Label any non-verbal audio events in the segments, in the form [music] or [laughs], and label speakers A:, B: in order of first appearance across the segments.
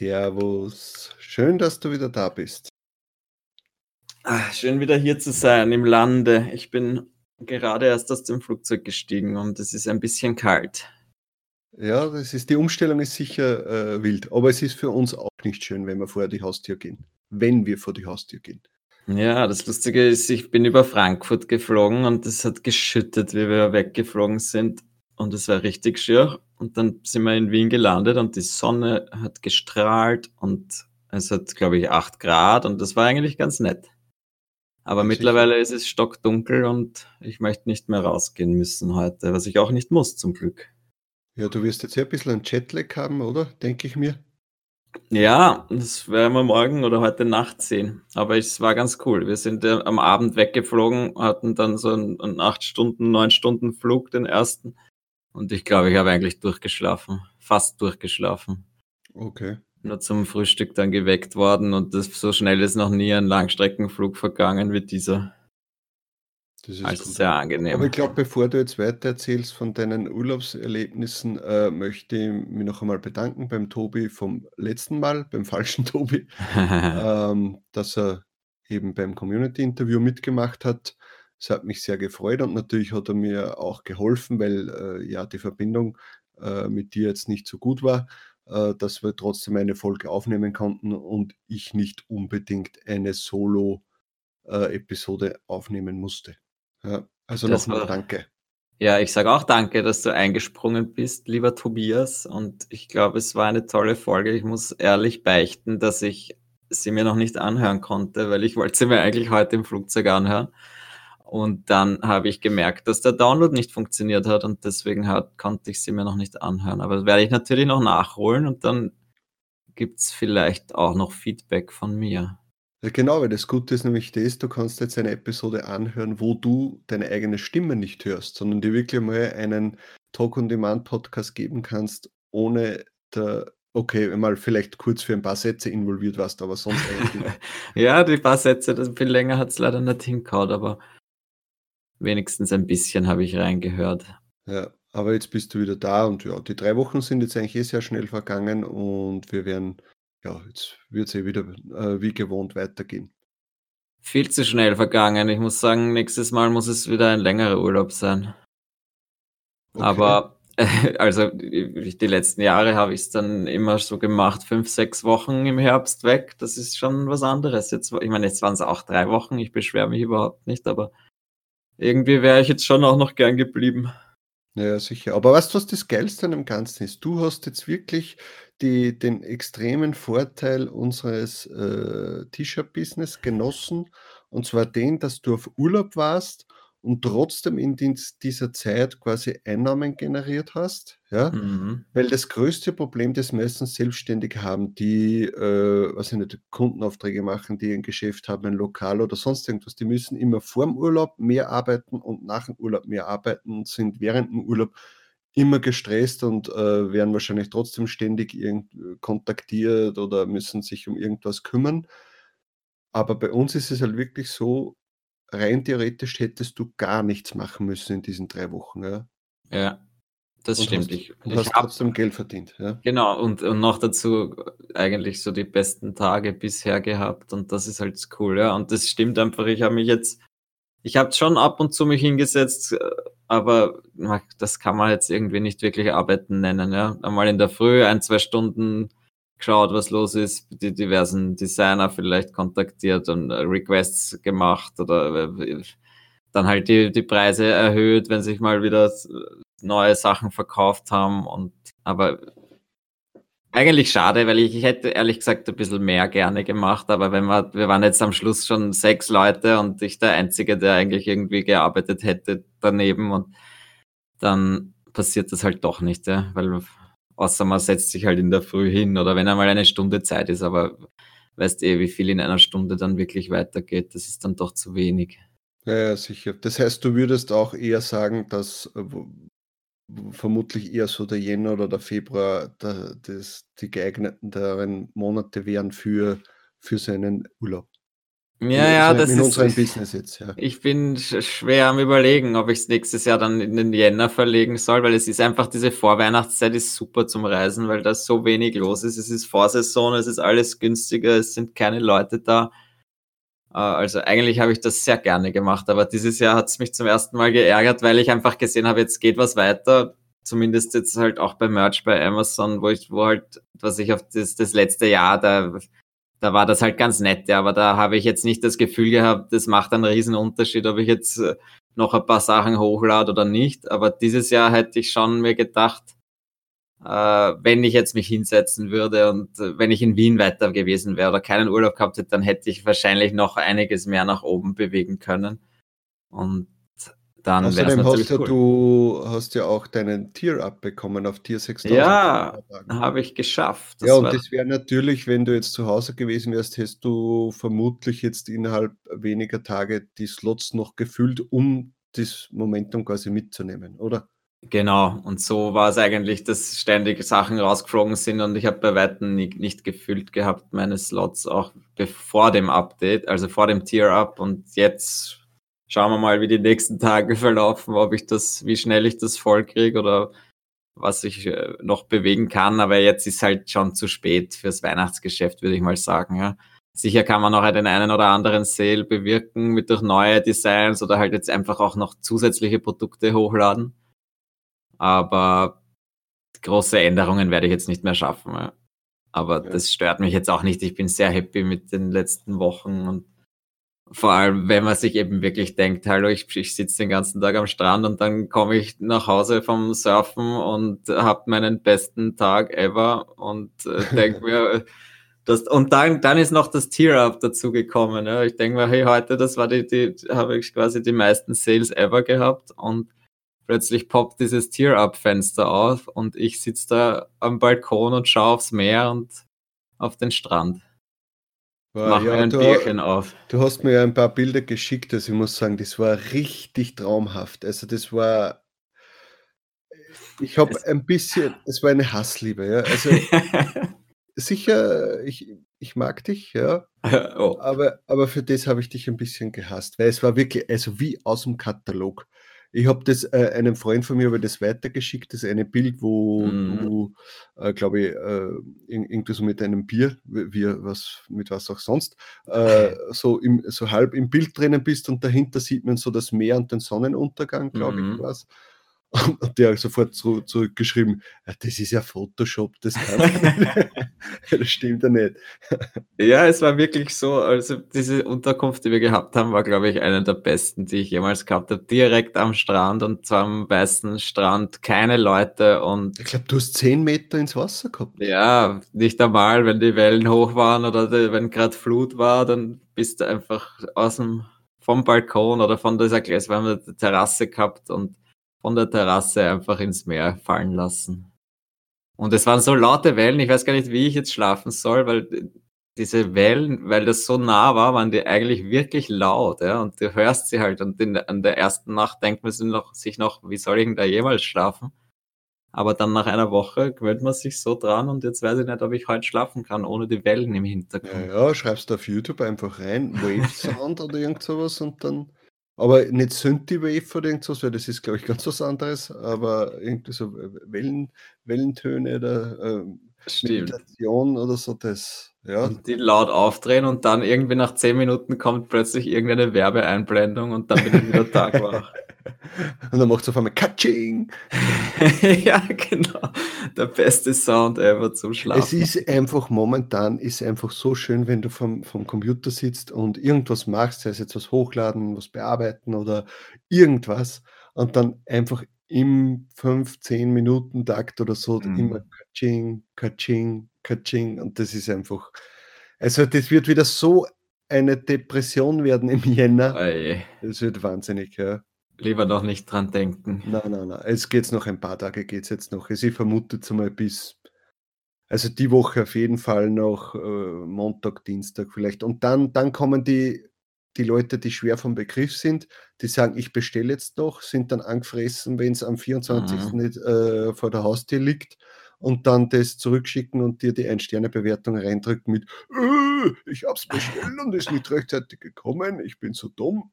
A: Servus. Schön, dass du wieder da bist.
B: Ach, schön wieder hier zu sein im Lande. Ich bin gerade erst aus dem Flugzeug gestiegen und es ist ein bisschen kalt.
A: Ja, das ist, die Umstellung ist sicher äh, wild, aber es ist für uns auch nicht schön, wenn wir vor die Haustür gehen. Wenn wir vor die Haustür gehen.
B: Ja, das Lustige ist, ich bin über Frankfurt geflogen und es hat geschüttet, wie wir weggeflogen sind. Und es war richtig schier. Und dann sind wir in Wien gelandet und die Sonne hat gestrahlt und es hat, glaube ich, acht Grad und das war eigentlich ganz nett. Aber mittlerweile ist es stockdunkel und ich möchte nicht mehr rausgehen müssen heute, was ich auch nicht muss, zum Glück.
A: Ja, du wirst jetzt ja ein bisschen einen Jetlag haben, oder? Denke ich mir.
B: Ja, das werden wir morgen oder heute Nacht sehen. Aber es war ganz cool. Wir sind äh, am Abend weggeflogen, hatten dann so einen, einen 8 Stunden, 9 Stunden Flug, den ersten. Und ich glaube, ich habe eigentlich durchgeschlafen. Fast durchgeschlafen.
A: Okay
B: nur zum Frühstück dann geweckt worden und das, so schnell ist noch nie ein Langstreckenflug vergangen wie dieser.
A: Das ist also sehr angenehm. Aber ich glaube, bevor du jetzt weiter erzählst von deinen Urlaubserlebnissen, äh, möchte ich mich noch einmal bedanken beim Tobi vom letzten Mal, beim falschen [laughs] Tobi, [laughs] ähm, dass er eben beim Community-Interview mitgemacht hat. Es hat mich sehr gefreut und natürlich hat er mir auch geholfen, weil äh, ja die Verbindung äh, mit dir jetzt nicht so gut war. Äh, dass wir trotzdem eine Folge aufnehmen konnten und ich nicht unbedingt eine Solo-Episode aufnehmen musste. Ja, also nochmal danke.
B: Ja, ich sage auch danke, dass du eingesprungen bist, lieber Tobias. Und ich glaube, es war eine tolle Folge. Ich muss ehrlich beichten, dass ich sie mir noch nicht anhören konnte, weil ich wollte sie mir eigentlich heute im Flugzeug anhören. Und dann habe ich gemerkt, dass der Download nicht funktioniert hat und deswegen hat, konnte ich sie mir noch nicht anhören. Aber das werde ich natürlich noch nachholen und dann gibt es vielleicht auch noch Feedback von mir.
A: Ja, genau, weil das Gute ist nämlich das, du kannst jetzt eine Episode anhören, wo du deine eigene Stimme nicht hörst, sondern dir wirklich mal einen Talk-on-Demand-Podcast geben kannst, ohne der Okay, mal vielleicht kurz für ein paar Sätze involviert warst, aber sonst [laughs] eigentlich.
B: ja, die paar Sätze, das viel länger hat es leider nicht hingehauen, aber wenigstens ein bisschen habe ich reingehört.
A: Ja, aber jetzt bist du wieder da und ja, die drei Wochen sind jetzt eigentlich eh sehr schnell vergangen und wir werden, ja, jetzt wird es eh wieder äh, wie gewohnt weitergehen.
B: Viel zu schnell vergangen. Ich muss sagen, nächstes Mal muss es wieder ein längerer Urlaub sein. Okay. Aber [laughs] also die, die letzten Jahre habe ich es dann immer so gemacht, fünf, sechs Wochen im Herbst weg. Das ist schon was anderes. Jetzt, ich meine, jetzt waren es auch drei Wochen. Ich beschwere mich überhaupt nicht, aber irgendwie wäre ich jetzt schon auch noch gern geblieben.
A: Ja, sicher. Aber weißt du, was das Geilste an dem Ganzen ist? Du hast jetzt wirklich die, den extremen Vorteil unseres äh, T-Shirt-Business genossen. Und zwar den, dass du auf Urlaub warst und trotzdem in dieser Zeit quasi Einnahmen generiert hast. Ja? Mhm. Weil das größte Problem, das meistens selbstständig haben, die, äh, was ich nicht, Kundenaufträge machen, die ein Geschäft haben, ein Lokal oder sonst irgendwas, die müssen immer vor dem Urlaub mehr arbeiten und nach dem Urlaub mehr arbeiten und sind während dem Urlaub immer gestresst und äh, werden wahrscheinlich trotzdem ständig kontaktiert oder müssen sich um irgendwas kümmern. Aber bei uns ist es halt wirklich so, rein theoretisch hättest du gar nichts machen müssen in diesen drei Wochen. Ja,
B: ja das und stimmt. Hast,
A: ich, ich hast trotzdem Geld verdient. Ja?
B: Genau, und, und noch dazu eigentlich so die besten Tage bisher gehabt und das ist halt cool. Ja, und das stimmt einfach. Ich habe mich jetzt, ich habe schon ab und zu mich hingesetzt, aber das kann man jetzt irgendwie nicht wirklich arbeiten nennen. Ja, einmal in der Früh ein, zwei Stunden geschaut, was los ist, die diversen Designer vielleicht kontaktiert und äh, Requests gemacht oder äh, dann halt die, die Preise erhöht, wenn sich mal wieder neue Sachen verkauft haben und aber eigentlich schade, weil ich, ich hätte ehrlich gesagt ein bisschen mehr gerne gemacht, aber wenn wir, wir waren jetzt am Schluss schon sechs Leute und ich der Einzige, der eigentlich irgendwie gearbeitet hätte daneben und dann passiert das halt doch nicht, ja, weil außer man setzt sich halt in der Früh hin oder wenn einmal eine Stunde Zeit ist, aber weißt eh, wie viel in einer Stunde dann wirklich weitergeht. Das ist dann doch zu wenig.
A: Ja, ja, sicher. Das heißt, du würdest auch eher sagen, dass äh, vermutlich eher so der Jänner oder der Februar der, das, die geeigneteren Monate wären für, für seinen Urlaub.
B: Ja, ja, das ist,
A: unserem Business jetzt, ja.
B: Ich bin schwer am überlegen, ob ich es nächstes Jahr dann in den Jänner verlegen soll, weil es ist einfach diese Vorweihnachtszeit ist super zum Reisen, weil da so wenig los ist. Es ist Vorsaison, es ist alles günstiger, es sind keine Leute da. Äh, also eigentlich habe ich das sehr gerne gemacht, aber dieses Jahr hat es mich zum ersten Mal geärgert, weil ich einfach gesehen habe, jetzt geht was weiter. Zumindest jetzt halt auch bei Merch bei Amazon, wo ich, wo halt, was ich auf das, das letzte Jahr, da, da war das halt ganz nett, ja, aber da habe ich jetzt nicht das Gefühl gehabt, das macht einen riesen Unterschied, ob ich jetzt äh, noch ein paar Sachen hochlade oder nicht. Aber dieses Jahr hätte ich schon mir gedacht, äh, wenn ich jetzt mich hinsetzen würde und äh, wenn ich in Wien weiter gewesen wäre oder keinen Urlaub gehabt hätte, dann hätte ich wahrscheinlich noch einiges mehr nach oben bewegen können. Und dann
A: Außerdem hast cool. du hast ja auch deinen Tier abbekommen auf Tier 6000.
B: Ja, habe ich geschafft.
A: Das ja, und das wäre natürlich, wenn du jetzt zu Hause gewesen wärst, hättest du vermutlich jetzt innerhalb weniger Tage die Slots noch gefüllt, um das Momentum quasi mitzunehmen, oder?
B: Genau, und so war es eigentlich, dass ständig Sachen rausgeflogen sind und ich habe bei Weitem nicht gefüllt gehabt, meine Slots auch vor dem Update, also vor dem Tier-Up und jetzt schauen wir mal, wie die nächsten Tage verlaufen, ob ich das, wie schnell ich das voll kriege oder was ich äh, noch bewegen kann, aber jetzt ist halt schon zu spät fürs Weihnachtsgeschäft, würde ich mal sagen, ja. Sicher kann man noch den einen oder anderen Sale bewirken mit durch neue Designs oder halt jetzt einfach auch noch zusätzliche Produkte hochladen aber große Änderungen werde ich jetzt nicht mehr schaffen. Ja. Aber ja. das stört mich jetzt auch nicht. Ich bin sehr happy mit den letzten Wochen und vor allem, wenn man sich eben wirklich denkt, hallo, ich, ich sitze den ganzen Tag am Strand und dann komme ich nach Hause vom Surfen und habe meinen besten Tag ever und äh, [laughs] denke mir, das, und dann, dann ist noch das Tier-Up dazu gekommen. Ja. Ich denke mir, hey, heute, das war die, die habe ich quasi die meisten Sales ever gehabt und plötzlich poppt dieses Tier-Up-Fenster auf und ich sitze da am Balkon und schaue aufs Meer und auf den Strand.
A: Mach ja, mir ein du, Bierchen auf. Du hast mir ja ein paar Bilder geschickt, also ich muss sagen, das war richtig traumhaft. Also das war, ich habe ein bisschen, es war eine Hassliebe, ja. Also [laughs] sicher, ich, ich mag dich, ja. [laughs] oh. aber, aber für das habe ich dich ein bisschen gehasst, weil es war wirklich, also wie aus dem Katalog. Ich habe das äh, einem Freund von mir aber das weitergeschickt, das eine Bild, wo mm. du, äh, glaube ich, äh, irgendwie so mit einem Bier, wie, was, mit was auch sonst, äh, [laughs] so, im, so halb im Bild drinnen bist und dahinter sieht man so das Meer und den Sonnenuntergang, glaube mm. ich, was. Und [laughs] der hat sofort zu, zurückgeschrieben, das ist ja Photoshop, das kann [laughs] Das stimmt ja nicht.
B: ja, es war wirklich so, also diese Unterkunft, die wir gehabt haben, war, glaube ich, eine der besten, die ich jemals gehabt habe. Direkt am Strand und zwar am weißen Strand, keine Leute und.
A: Ich glaube, du hast zehn Meter ins Wasser gehabt.
B: Ja, nicht einmal, wenn die Wellen hoch waren oder die, wenn gerade Flut war, dann bist du einfach aus dem, vom Balkon oder von dieser glaswarmen Terrasse gehabt und von der Terrasse einfach ins Meer fallen lassen. Und es waren so laute Wellen, ich weiß gar nicht, wie ich jetzt schlafen soll, weil diese Wellen, weil das so nah war, waren die eigentlich wirklich laut, ja, und du hörst sie halt und in, an der ersten Nacht denkt man sich noch, sich noch, wie soll ich denn da jemals schlafen? Aber dann nach einer Woche gewöhnt man sich so dran und jetzt weiß ich nicht, ob ich heute schlafen kann, ohne die Wellen im Hintergrund.
A: Ja, ja schreibst du auf YouTube einfach rein, Wave Sound [laughs] oder irgend sowas und dann aber nicht Synthwave oder irgendwas, weil das ist, glaube ich, ganz was anderes, aber irgendwie so Wellen, Wellentöne oder äh, Meditation oder so, das, ja.
B: Und die laut aufdrehen und dann irgendwie nach zehn Minuten kommt plötzlich irgendeine Werbeeinblendung und dann bin ich wieder tagwach. [laughs]
A: Und dann macht es auf einmal Katsching. [laughs]
B: ja, genau. Der beste Sound ever zum Schlafen.
A: Es ist einfach momentan ist einfach so schön, wenn du vom, vom Computer sitzt und irgendwas machst, sei es jetzt was hochladen, was bearbeiten oder irgendwas und dann einfach im 15 Minuten Takt oder so mhm. immer Katsching, Katsching, Katsching und das ist einfach, also das wird wieder so eine Depression werden im Jänner.
B: Ei.
A: Das wird wahnsinnig, ja.
B: Lieber noch nicht dran denken.
A: Nein, nein, nein. Es geht noch ein paar Tage, geht es jetzt noch. Also ich vermute jetzt mal bis, Also die Woche auf jeden Fall noch äh, Montag, Dienstag vielleicht. Und dann, dann kommen die, die Leute, die schwer vom Begriff sind, die sagen, ich bestelle jetzt doch, sind dann angefressen, wenn es am 24.
B: Mhm.
A: nicht äh, vor der Haustür liegt und dann das zurückschicken und dir die Ein-Sterne-Bewertung reindrücken mit, äh, ich hab's bestellt und ist nicht rechtzeitig gekommen, ich bin so dumm.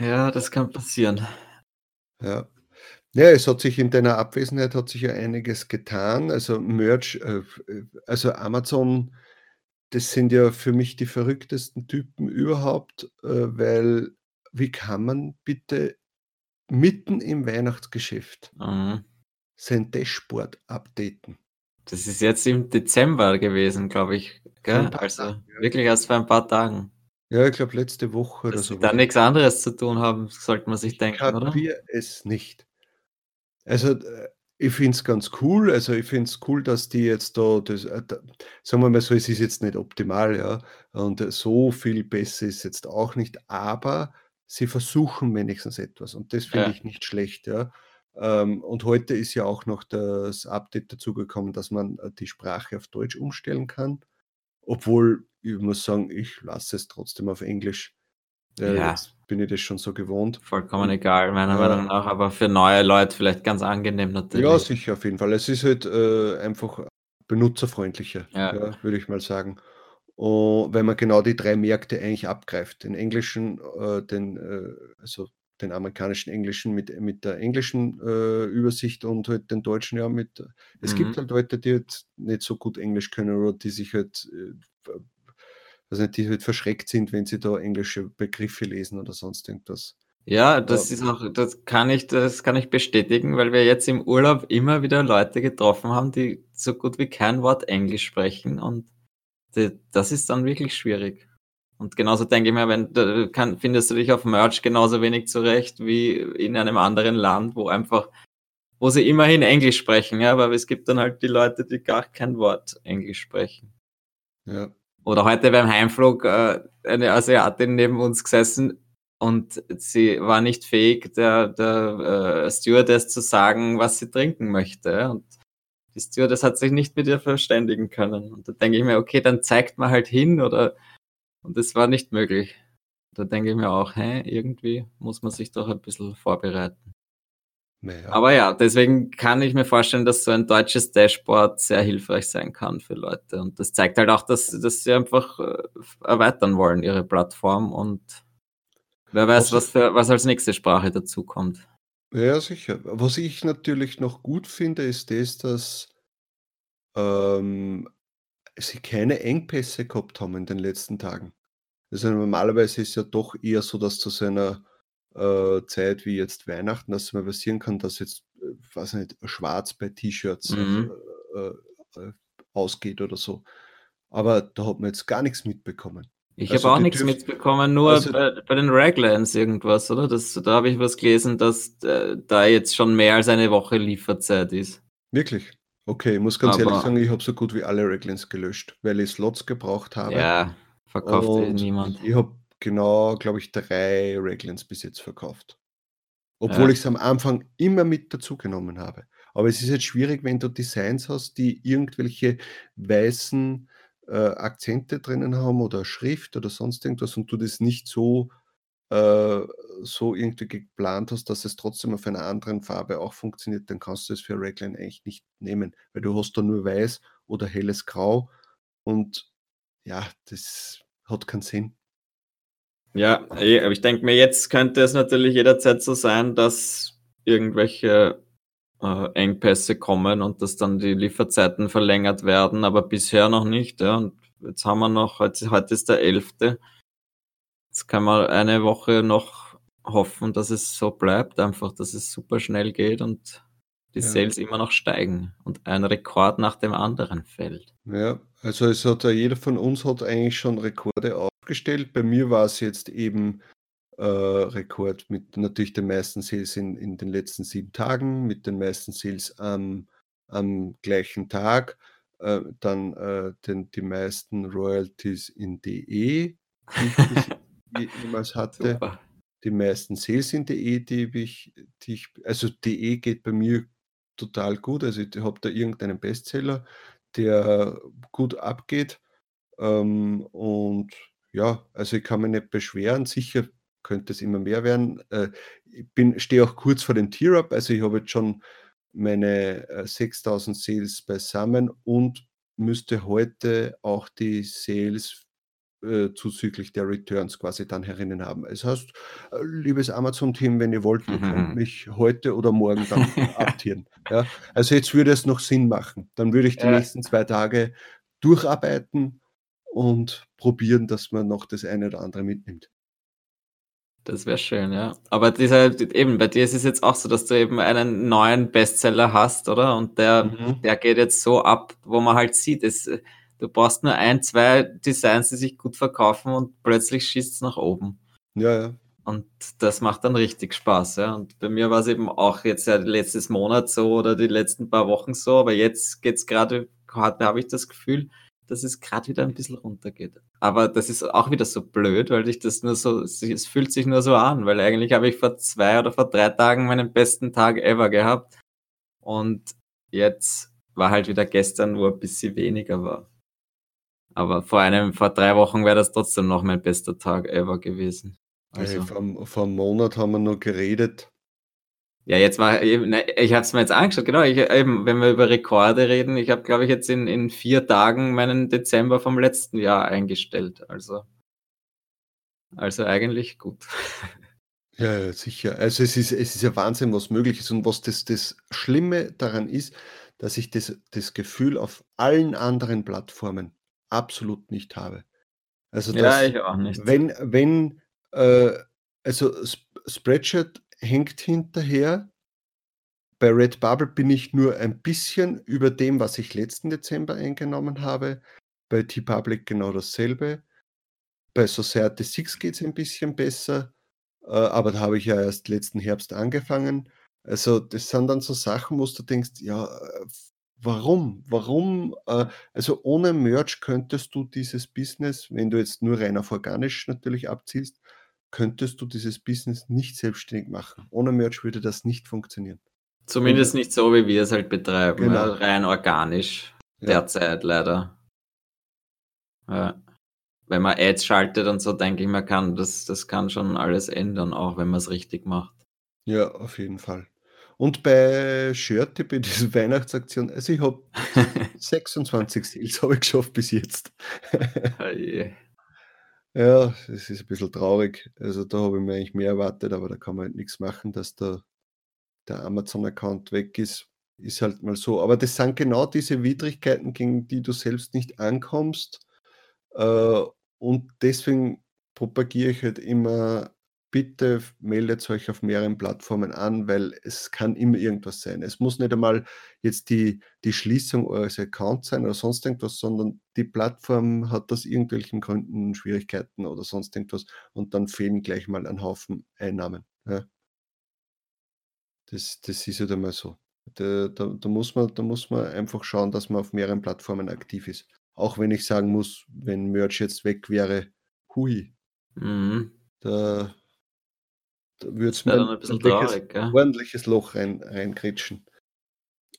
B: Ja, das kann passieren.
A: Ja. Ja, es hat sich in deiner Abwesenheit hat sich ja einiges getan. Also Merch, äh, äh, also Amazon, das sind ja für mich die verrücktesten Typen überhaupt, äh, weil wie kann man bitte mitten im Weihnachtsgeschäft
B: Mhm.
A: sein Dashboard updaten?
B: Das ist jetzt im Dezember gewesen, glaube ich. Also
A: Tagen,
B: wirklich erst vor ein paar Tagen.
A: Ja, ich glaube letzte Woche oder
B: Dass
A: so.
B: sie da nichts anderes zu tun haben, sollte man sich
A: Ich
B: denken, oder?
A: kapiere es nicht. Also, äh, ich finde es ganz cool. Also, ich finde es cool, dass die jetzt da das äh, sagen wir mal so, es ist jetzt nicht optimal, ja, und äh, so viel besser ist jetzt auch nicht, aber sie versuchen wenigstens etwas und das finde
B: Ja.
A: ich nicht schlecht, ja. Ähm, und heute ist ja auch noch das Update dazugekommen, dass man, die Sprache auf Deutsch umstellen kann, obwohl ich muss sagen, ich lasse es trotzdem auf Englisch. Äh,
B: Ja.
A: bin ich das schon so gewohnt.
B: Vollkommen egal, meiner
A: ja.
B: Meinung nach, aber für neue Leute vielleicht ganz angenehm
A: Ja,
B: natürlich.
A: sicher, auf jeden Fall. Es ist halt, äh, einfach benutzerfreundlicher,
B: Ja.
A: ja, würde ich mal sagen. Und weil man genau die 3 Märkte eigentlich abgreift. Den englischen, äh, den, äh also den amerikanischen Englischen mit mit der englischen, äh, Übersicht und halt den deutschen ja mit es gibt
B: Mhm.
A: halt Leute, die halt nicht so gut Englisch können oder die sich halt, äh, nicht, die halt verschreckt sind, wenn sie da englische Begriffe lesen oder sonst irgendwas.
B: Ja, das ist auch das kann ich das kann ich bestätigen, weil wir jetzt im Urlaub immer wieder Leute getroffen haben, die so gut wie kein Wort Englisch sprechen und d das ist dann wirklich schwierig. Und genauso denke ich mir, wenn kann findest du dich auf Merch genauso wenig zurecht wie in einem anderen Land, wo einfach wo sie immerhin Englisch sprechen, ja, aber es gibt dann halt die Leute, die gar kein Wort Englisch sprechen.
A: Ja.
B: Oder heute beim Heimflug, äh, eine Asiatin neben uns gesessen und sie war nicht fähig, der der, äh, Stewardess zu sagen, was sie trinken möchte, und die Stewardess hat sich nicht mit ihr verständigen können. Und da denke ich mir: „Okay, dann zeigt man halt hin oder“ und das war nicht möglich. Da denke ich mir auch: „Hä, irgendwie muss man sich doch ein bisschen vorbereiten.“
A: Na ja.
B: Aber ja, deswegen kann ich mir vorstellen, dass so ein deutsches Dashboard sehr hilfreich sein kann für Leute. Und das zeigt halt auch, dass dass sie einfach, äh, erweitern wollen, ihre Plattform und wer weiß,
A: Was
B: für was als nächste Sprache dazukommt.
A: Ja, sicher. Was ich natürlich noch gut finde, ist das, dass ähm, sie keine Engpässe gehabt haben in den letzten Tagen. Also, normalerweise ist ja doch eher so, dass zu so einer, äh, Zeit wie jetzt Weihnachten, dass mal passieren kann, dass jetzt, äh, weiß nicht, schwarz bei T-Shirts auf
B: Mhm.
A: äh, äh, äh, ausgeht oder so. Aber da hat man jetzt gar nix mitbekommen.
B: Ich
A: Also,
B: habe auch
A: dürft
B: mitbekommen, nur
A: also
B: bei bei den Raglans irgendwas, oder? Das da habe ich was gelesen, dass d da jetzt schon mehr als eine Woche Lieferzeit ist.
A: Wirklich? Okay, ich muss ganz ehrlich
B: Aber
A: sagen, ich habe so gut wie alle Raglans gelöscht, weil ich Slots gebraucht habe.
B: Ja, verkauft niemand.
A: ich habe genau, glaube ich, 3 Raglans bis jetzt verkauft. Obwohl
B: Ja.
A: ich's am Anfang immer mit dazugenommen habe. Aber es ist jetzt schwierig, wenn du Designs hast, die irgendwelche weißen, äh, Akzente drinnen haben oder Schrift oder sonst irgendwas und du das nicht so äh, so irgendwie geplant hast, dass es trotzdem auf einer anderen Farbe auch funktioniert, dann kannst du es für Raglan eigentlich nicht nehmen, weil du hast da nur weiß oder helles Grau und ja, das hat keinen Sinn.
B: Ja, eh, aber ich denke mir, jetzt könnte es natürlich jederzeit so sein, dass irgendwelche, äh, Engpässe kommen und dass dann die Lieferzeiten verlängert werden, aber bisher noch nicht, ja. Und jetzt haben wir noch heute heute ist der 11. Jetzt kann man eine Woche noch hoffen, dass es so bleibt, einfach, dass es super schnell geht und die
A: Ja.
B: Sales immer noch steigen und ein Rekord nach dem anderen fällt.
A: Ja, also es hat ja jeder von uns hat eigentlich schon Rekorde aufgestellt. Bei mir war's jetzt eben, äh, Rekord mit natürlich den meisten Sales in in den letzten 7 Tagen, mit den meisten Sales am am gleichen Tag, äh, dann, äh, den die meisten Royalties in DE, die ich [laughs] jemals hatte.
B: Super.
A: Die meisten Sales in DE, die ich die ich also DE geht bei mir total gut. Also, ich habe da irgendeinen Bestseller, der gut abgeht. Ähm, und ja, also, ich kann mich nicht beschweren. Sicher könnte es immer mehr werden. Äh, ich bin stehe auch kurz vor dem Tier-Up. Also, ich habe jetzt schon meine, äh, 6.000 Sales beisammen und müsste heute auch die Sales äh, zuzüglich der Returns quasi dann herinnen haben. Es heißt, äh, liebes Amazon-Team, wenn ihr wollt, ihr könnt mich heute oder morgen dann [laughs] abtieren. Ja? Also jetzt würde es noch Sinn machen. Dann würde ich die
B: Ja.
A: nächsten zwei Tage durcharbeiten und probieren, dass man noch das eine oder andere mitnimmt.
B: Das wäre schön, ja. Aber dieser eben, bei dir ist es jetzt auch so, dass du eben einen neuen Bestseller hast, oder? Und der
A: Mhm.
B: der geht jetzt so ab, wo man halt sieht, es du brauchst nur ein, 2 Designs, die sich gut verkaufen und plötzlich schießt's nach oben.
A: Ja, ja.
B: Und das macht dann richtig Spaß, ja. Und bei mir war's eben auch jetzt ja letztes Monat so oder die letzten paar Wochen so, aber jetzt geht's grade grad habe ich das Gefühl, dass es grad wieder ein bisschen runtergeht. Aber das ist auch wieder so blöd, weil ich das nur so es fühlt sich nur so an, weil eigentlich habe ich vor 2 oder vor 3 Tagen meinen besten Tag ever gehabt. Und jetzt war halt wieder gestern, wo ein bisschen weniger war. Aber vor einem vor 3 Wochen wäre das trotzdem noch mein bester Tag ever gewesen.
A: Hey,
B: Also
A: vor vor 'm Monat haben wir noch geredet.
B: Ja, jetzt war eben ne, ich habe es mir jetzt angeschaut, genau, ich eben, wenn wir über Rekorde reden, ich habe, glaube ich, jetzt in in 4 Tagen meinen Dezember vom letzten Jahr eingestellt. Also also eigentlich gut.
A: Ja, ja, sicher. Also, es ist es ist ja Wahnsinn, was möglich ist und was das das Schlimme daran ist, dass ich das das Gefühl auf allen anderen Plattformen absolut nicht habe. Also,
B: Ja,
A: dass
B: ich auch nicht.
A: wenn wenn, äh also, Sp Spreadshirt hängt hinterher. Bei Redbubble bin ich nur ein bisschen über dem, was ich letzten Dezember eingenommen habe. Bei TeePublic genau dasselbe. Bei Society6 geht's ein bisschen besser, äh, aber da habe ich ja erst letzten Herbst angefangen. Also, das sind dann so Sachen, wo's du denkst: „Ja, äh, warum? Warum?“ Äh, also, ohne Merch könntest du dieses Business, wenn du jetzt nur rein auf organisch natürlich abzielst, könntest du dieses Business nicht selbstständig machen. Ohne Merch würde das nicht funktionieren.
B: Zumindest nicht so, wie wir es halt betreiben, ja,
A: Genau.
B: rein organisch
A: Ja.
B: derzeit leider. Ja. Wenn man Ads schaltet und so, denke ich, man kann das das kann schon alles ändern, auch wenn man's richtig macht.
A: Ja, auf jeden Fall. Und bei Shirty, bei dieser Weihnachtsaktion also, ich habe [laughs] 26 Sales habe ich geschafft bis jetzt.
B: Oh.
A: Ja, es ist 'n bisschen traurig. Also, da habe ich mir eigentlich mehr erwartet, aber da kann man halt nix machen, dass da der Amazon-Account weg ist. Ist halt mal so. Aber das sind genau diese Widrigkeiten, gegen die du selbst nicht ankommst. Äh, und deswegen propagiere ich halt immer: „Bitte meldet euch auf mehreren Plattformen an“, weil es kann immer irgendwas sein. Es muss nicht einmal jetzt die die Schließung eures Accounts sein oder sonst irgendwas, sondern die Plattform hat aus irgendwelchen Gründen Schwierigkeiten oder sonst irgendwas und dann fehlen gleich mal ein Haufen Einnahmen, ja. Das das ist halt einmal so. Da da da muss man da muss man einfach schauen, dass man auf mehreren Plattformen aktiv ist. Auch wenn ich sagen muss, wenn Merch jetzt weg wäre, hui.
B: Mhm.
A: Da würd's
B: Wäre
A: mir
B: ein
A: ein
B: traurig,
A: ordentliches Loch rein reingrätschen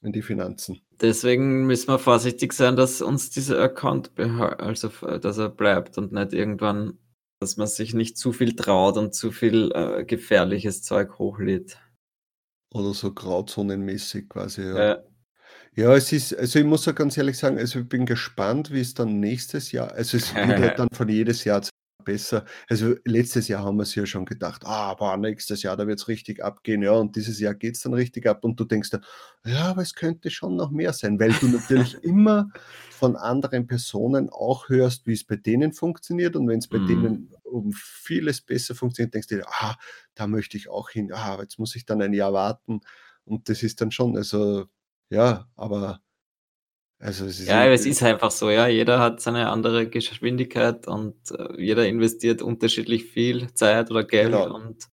A: in die Finanzen.
B: Deswegen müssen wir vorsichtig sein, dass uns dieser Account also, dass er bleibt und nicht irgendwann dass man sich nicht zu viel traut und zu viel, äh, gefährliches Zeug hochlädt.
A: Oder so grauzonenmäßig quasi, ja.
B: Ja.
A: Ja, es ist also, ich muss auch ganz ehrlich sagen, also, ich bin gespannt, wie's dann nächstes Jahr also, es [laughs] wird ja dann von jedes Jahr z besser. Also, letztes Jahr haben wir's ja schon gedacht: „Ah, boah, nächstes Jahr, da wird's richtig abgehen“, ja, und dieses Jahr geht's dann richtig ab und du denkst dir: „Ja, aber es könnte schon noch mehr sein“, weil du natürlich [laughs] immer von anderen Personen auch hörst, wie's bei denen funktioniert und wenn's bei
B: Mhm.
A: denen um vieles besser funktioniert, denkst du dir: „Ah, da möchte ich auch hin. Ah, aber jetzt muss ich dann ein Jahr warten.“ Und das ist dann schon also, ja, aber also, es ist
B: Ja, es ist einfach so, ja. Jeder hat seine andere Geschwindigkeit und, äh, jeder investiert unterschiedlich viel Zeit oder Geld
A: Genau.
B: und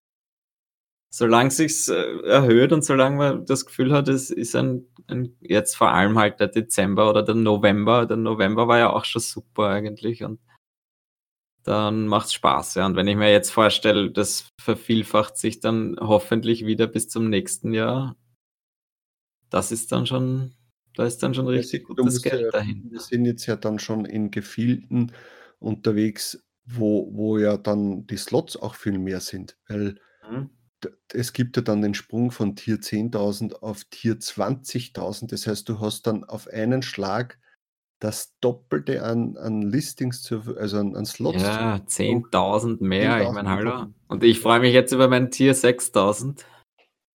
B: solange sich's, äh, erhöht und solange man das Gefühl hat, es ist ein ein jetzt vor allem halt der Dezember oder der November. Der November war ja auch schon super eigentlich und dann macht's Spaß, ja. Und wenn ich mir jetzt vorstelle, das vervielfacht sich dann hoffentlich wieder bis zum nächsten Jahr das ist dann schon da ist dann schon richtig gutes Geld
A: ja
B: dahinter.
A: wir sind jetzt ja dann schon in Gefilden unterwegs, wo wo ja dann die Slots auch viel mehr sind, weil
B: Mhm.
A: es gibt ja dann den Sprung von Tier 10.000 auf Tier 20.000. Das heißt, du hast dann auf einen Schlag das Doppelte an an Listings Ver also an an Slots
B: Ja,
A: Verfügung.
B: 10.000 mehr, ich meine,
A: 10.000
B: hallo? Und ich freue mich jetzt über mein Tier 6.000.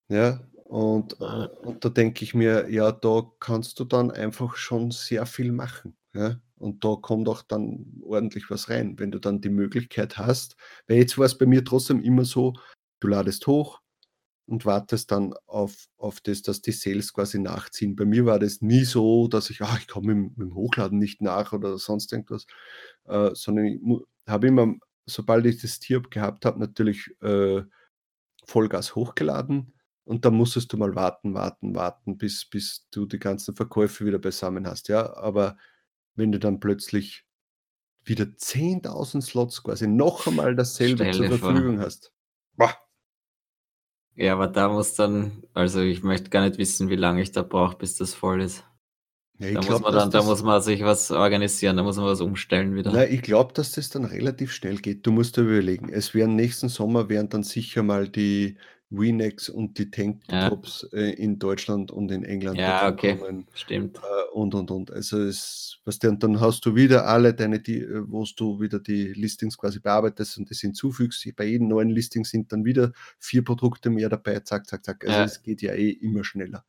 A: Ja, und äh,
B: Ja.
A: und da denke ich mir, ja, da kannst du dann einfach schon sehr viel machen, ja? Und da kommt auch dann ordentlich was rein, wenn du dann die Möglichkeit hast weil jetzt war's bei mir trotzdem immer so, du ladest hoch und wartest dann auf auf das, dass die Sales quasi nachziehen. Bei mir war das nie so, dass ich: „Ah, ich komme mit mit dem Hochladen nicht nach“ oder sonst irgendwas, äh, sondern ich habe immer, sobald ich das Tier gehabt habe, natürlich, äh, Vollgas hochgeladen und dann musstest du mal warten, warten, warten, bis bis du die ganzen Verkäufe wieder beisammen hast, ja? Aber wenn du dann plötzlich wieder 10.000 Slots quasi noch einmal dasselbe
B: Stell
A: zur
B: dir vor.
A: Verfügung hast. Boah.
B: Ja, aber da muss dann also, ich möchte gar nicht wissen, wie lange ich da brauche, bis das voll ist.
A: Ja, ich
B: Da muss
A: glaube,
B: man dann da muss man sich was organisieren, da muss man was umstellen wieder.
A: Na, ich glaube, dass das dann relativ schnell geht. Du musst dir überlegen, es werden nächsten Sommer werden dann sicher mal die V-Necks und die
B: Ja.
A: Tanktops, äh, in Deutschland und in England
B: Ja, okay,
A: dazukommen,
B: stimmt.
A: äh, und, und, und. Also, es weißt du, und dann hast du wieder alle deine die äh, wo's du wieder die Listings quasi bearbeitest und das hinzufügst. Bei jedem neuen Listing sind dann wieder 4 Produkte mehr dabei, zack, zack, zack. Also,
B: Ja.
A: es geht ja eh immer schneller,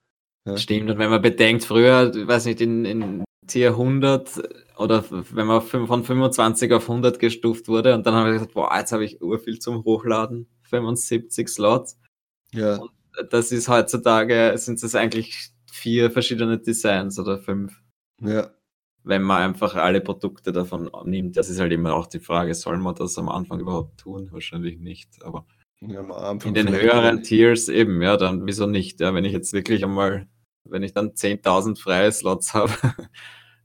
A: ja?
B: Stimmt, und wenn man bedenkt, früher, weiß nicht, in in Tier 100 oder wenn man von 25 auf 100 gestuft wurde und dann haben wir gesagt: „Boah, jetzt habe ich urviel zum Hochladen, 75 Slots.“
A: Ja.
B: Und das ist heutzutage sind das eigentlich 4 verschiedene Designs oder 5.
A: Ja.
B: Wenn man einfach alle Produkte davon nimmt. Das ist halt immer auch die Frage, soll man das am Anfang überhaupt tun? Wahrscheinlich nicht, aber
A: Ja,
B: in den höheren. Tiers eben, ja, dann wieso nicht? Ja, wenn ich jetzt wirklich einmal wenn ich dann 10.000 freie Slots [laughs] habe,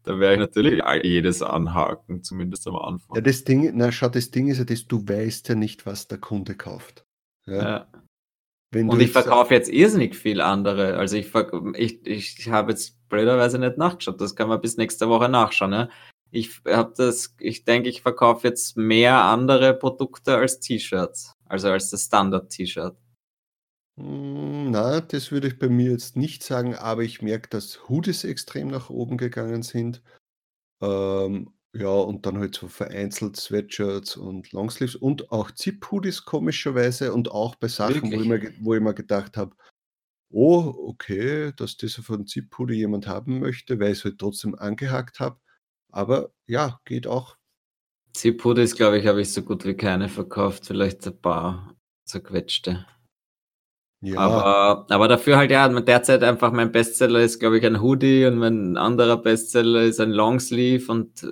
B: dann werde ich natürlich jedes anhaken, zumindest am
A: Ja,
B: Anfang.
A: das Ding na schau, das Ding ist ja das, du weißt ja nicht, was der Kunde kauft, ja?
B: Ja. Und ich verkaufe jetzt irrsinnig viel andere. Also, ich ich ich habe jetzt blöderweise nicht nachgeschaut. Das kann man bis nächste Woche nachschauen, ja? Ich habe das ich denke, ich verkaufe jetzt mehr andere Produkte als T-Shirts, also als das Standard-T-Shirt.
A: Hm, na, das würde ich bei mir jetzt nicht sagen, aber ich merke, dass Hoodies extrem nach oben gegangen sind. Ähm, ja, und dann halt so vereinzelt Sweatshirts und Longsleeves und auch Zip-Hoodies komischerweise und auch bei Sachen, wo ich mir wo ich mir gedacht habe: „Oh, okay, dass das so 'n Zip-Hoodie jemand haben möchte“, weil ich's halt trotzdem angehakt habe. Aber ja, geht auch.
B: Zip-Hoodies, glaube ich, habe ich so gut wie keine verkauft, vielleicht ein paar zerquetschte.
A: Ja.
B: Aber aber dafür halt, ja, derzeit einfach mein Bestseller ist, glaube ich, ein Hoodie und mein anderer Bestseller ist ein Longsleeve und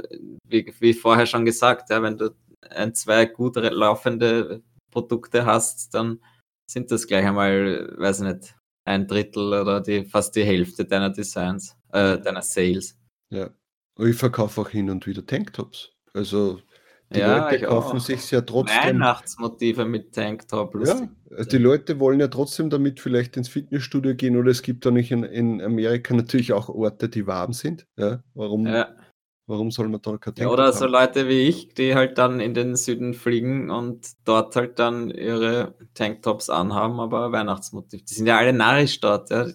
B: wie wie vorher schon gesagt, ja, wenn du 1, 2 gut laufende Produkte hast, dann sind das gleich einmal, weiß ich nicht, 1/3 oder die fast die Hälfte deiner Designs äh, deiner Sales.
A: Ja. Und ich verkaufe auch hin und wieder Tanktops. Also, die
B: Ja,
A: Leute kaufen
B: auch.
A: sich's ja trotzdem
B: Weihnachtsmotive mit Tanktop, lustig.
A: Ja, die Leute wollen ja trotzdem damit vielleicht ins Fitnessstudio gehen oder es gibt da nicht in in Amerika natürlich auch Orte, die warm sind, ja? Warum
B: Ja.
A: warum soll man da kein
B: Ja,
A: Tanktop
B: oder so
A: haben?
B: Leute wie ich, die halt dann in den Süden fliegen und dort halt dann ihre Tanktops anhaben, aber Weihnachtsmotiv. Die sind ja alle narrisch dort, ja.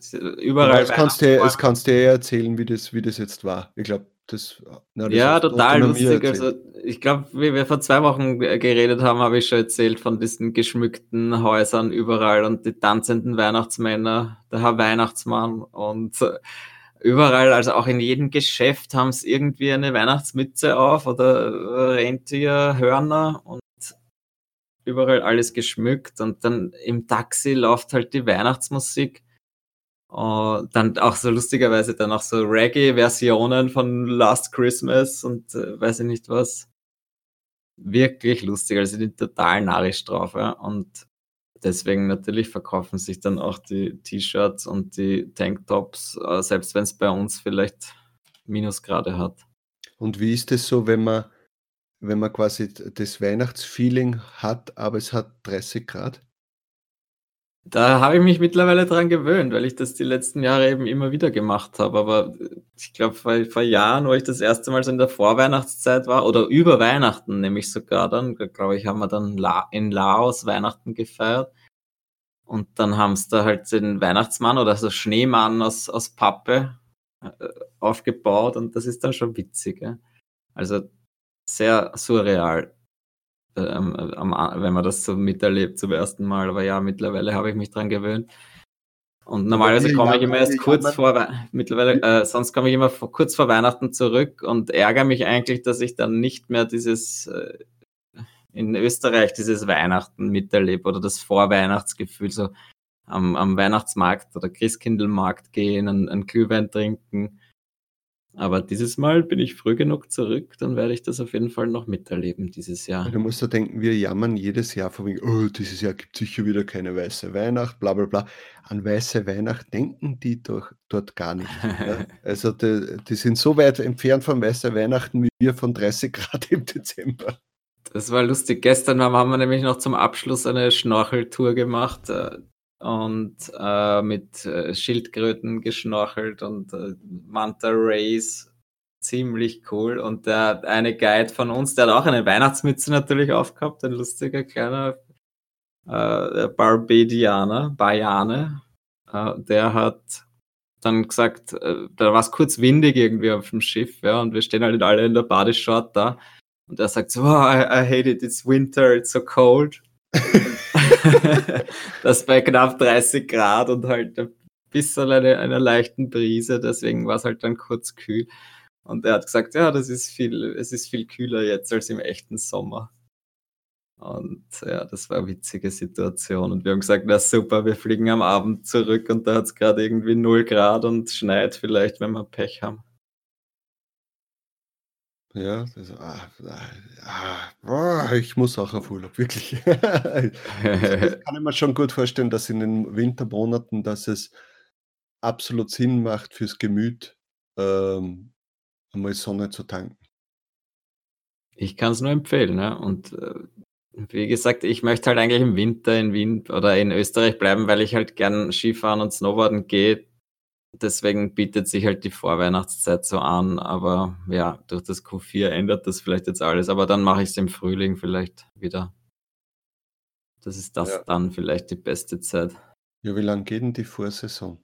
A: Ja,
B: überall
A: das kannst du ja das kannst du ja erzählen, wie das wie das jetzt war. Ich glaube, das na, das
B: Ja, total lustig. Also, ich glaube, wie wir vor 2 Wochen, äh, geredet haben, habe ich schon erzählt von diesen geschmückten Häusern überall und die tanzenden Weihnachtsmänner, der Herr Weihnachtsmann und überall, also auch in jedem Geschäft haben's irgendwie eine Weihnachtsmütze auf oder Rentierhörner und überall alles geschmückt und dann im Taxi läuft halt die Weihnachtsmusik. Und dann auch so lustigerweise dann auch so Reggae-Versionen von „Last Christmas“ und, äh, weiß ich nicht was. Wirklich lustig, also die sind total narrisch drauf, ja. Und deswegen natürlich verkaufen sich dann auch die T-Shirts und die Tanktops, äh, selbst wenn's bei uns vielleicht Minusgrade hat.
A: Und wie ist es so, wenn man wenn man quasi das Weihnachtsfeeling hat, aber es hat 30 Grad?
B: Da habe ich mich mittlerweile dran gewöhnt, weil ich das die letzten Jahre eben immer wieder gemacht habe. Aber ich glaube, vor, vor Jahren, wo ich das erste Mal so in der Vorweihnachtszeit war, oder über Weihnachten nämlich sogar dann, glaube ich, haben wir dann in Laos Weihnachten gefeiert. Und dann haben sie da halt den Weihnachtsmann oder so Schneemann aus, aus Pappe äh, aufgebaut und das ist dann schon witzig. Ja? Also sehr surreal ähm, wenn man das so miterlebt zum ersten Mal. Aber ja, mittlerweile habe ich mich dran gewöhnt. Und normalerweise komme ich immer erst kurz vor, mittlerweile, äh, sonst komme ich immer vor, kurz vor Weihnachten zurück und ärgere mich eigentlich, dass ich dann nicht mehr dieses, äh, in Österreich dieses Weihnachten miterlebe oder das Vorweihnachtsgefühl, so am, am Weihnachtsmarkt oder Christkindlmarkt gehen, einen, einen Glühwein trinken aber dieses Mal bin ich früh genug zurück, dann werde ich das auf jeden Fall noch miterleben dieses Jahr.
A: Du musst ja denken, wir jammern jedes Jahr von wegen, oh, dieses Jahr gibt es sicher wieder keine weiße Weihnacht, bla bla bla. An weiße Weihnacht denken die doch dort gar nicht. ja? [laughs] Also die, die, sind so weit entfernt von weißer Weihnachten wie wir von 30 Grad im Dezember.
B: Das war lustig. Gestern haben wir nämlich noch zum Abschluss eine Schnorcheltour gemacht. Und äh, mit äh, Schildkröten geschnorchelt und äh, Manta Rays. Ziemlich cool. Und der eine Guide von uns, der hat auch eine Weihnachtsmütze natürlich aufgehabt, ein lustiger kleiner äh, Barbadianer, Bayane. Äh, der hat dann gesagt, äh, da war es kurz windig irgendwie auf dem Schiff, ja, und wir stehen halt alle in der Badeshort da. Und er sagt so, oh, I, I hate it, it's winter, it's so cold. [laughs] das bei knapp 30 Grad und halt ein bisschen eine, einer leichten Brise, deswegen war es halt dann kurz kühl. Und er hat gesagt, ja, das ist viel, es ist viel kühler jetzt als im echten Sommer. Und ja, das war eine witzige Situation. Und wir haben gesagt, na super, wir fliegen am Abend zurück und da hat es gerade irgendwie 0 Grad und schneit vielleicht, wenn wir Pech haben.
A: Ja, also, ah, ah, ah, ich muss auch auf Urlaub, wirklich. [laughs] Kann ich mir schon gut vorstellen, dass in den Wintermonaten, dass es absolut Sinn macht fürs Gemüt, ähm, einmal Sonne zu tanken.
B: Ich kann es nur empfehlen, ja. Und äh, wie gesagt, ich möchte halt eigentlich im Winter in Wien oder in Österreich bleiben, weil ich halt gern Skifahren und Snowboarden gehe deswegen bietet sich halt die Vorweihnachtszeit so an. Aber ja, durch das Q4 ändert das vielleicht jetzt alles. Aber dann mache ich es im Frühling vielleicht wieder. Das ist das ja. dann vielleicht die beste Zeit.
A: Ja, wie lange geht denn die Vorsaison?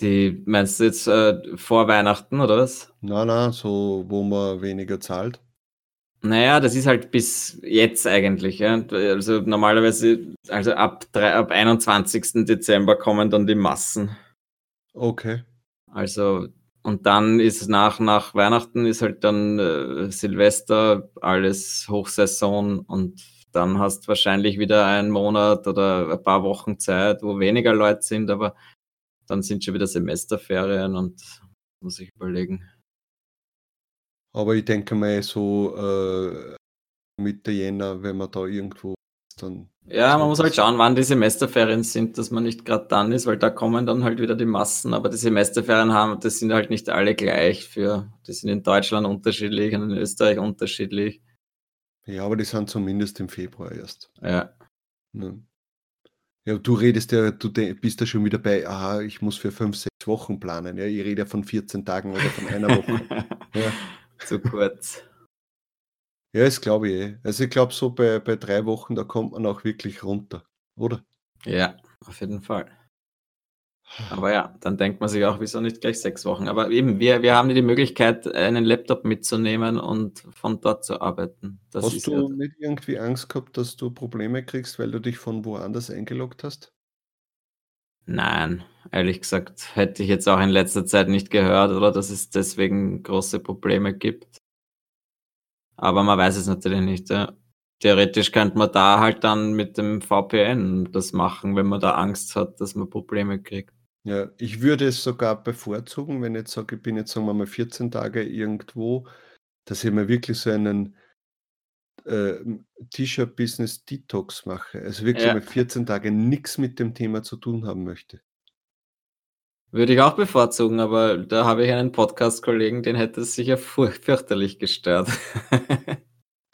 B: Die meinst du jetzt äh, vor Weihnachten oder was?
A: Nein, nein, so wo man weniger zahlt.
B: Naja, das ist halt bis jetzt eigentlich. Ja. Also normalerweise, also ab, drei, ab 21. Dezember kommen dann die Massen.
A: Okay.
B: Also, und dann ist nach, nach Weihnachten ist halt dann äh, Silvester, alles Hochsaison und dann hast wahrscheinlich wieder einen Monat oder ein paar Wochen Zeit, wo weniger Leute sind, aber dann sind schon wieder Semesterferien und muss ich überlegen.
A: Aber ich denke mal so äh, Mitte Jänner, wenn man da irgendwo dann.
B: Ja, man muss halt schauen, wann die Semesterferien sind, dass man nicht gerade dann ist, weil da kommen dann halt wieder die Massen. Aber die Semesterferien haben, das sind halt nicht alle gleich für, die sind in Deutschland unterschiedlich und in Österreich unterschiedlich.
A: Ja, aber die sind zumindest im Februar erst.
B: Ja.
A: ja. Ja, du redest ja, du bist ja schon wieder bei, aha, ich muss für fünf, sechs Wochen planen. Ja, ich rede ja von 14 Tagen oder von einer Woche. [laughs] ja.
B: Zu kurz.
A: Ja, das glaube ich eh. Also ich glaube, so bei, bei drei Wochen, da kommt man auch wirklich runter, oder?
B: Ja, auf jeden Fall. Aber ja, dann denkt man sich auch, wieso nicht gleich sechs Wochen? Aber eben, wir, wir haben die Möglichkeit, einen Laptop mitzunehmen und von dort zu arbeiten.
A: Das hast du ja nicht irgendwie Angst gehabt, dass du Probleme kriegst, weil du dich von woanders eingeloggt hast?
B: Nein, ehrlich gesagt, hätte ich jetzt auch in letzter Zeit nicht gehört oder dass es deswegen große Probleme gibt. Aber man weiß es natürlich nicht. Ja. Theoretisch könnte man da halt dann mit dem VPN das machen, wenn man da Angst hat, dass man Probleme kriegt.
A: Ja, ich würde es sogar bevorzugen, wenn ich jetzt sage, ich bin jetzt, sagen wir mal, 14 Tage irgendwo, dass ich mir wirklich so einen äh, T-Shirt-Business-Detox mache. Also wirklich ja. mal 14 Tage nichts mit dem Thema zu tun haben möchte.
B: Würde ich auch bevorzugen, aber da habe ich einen Podcast-Kollegen, den hätte es sicher fürchterlich gestört. [laughs]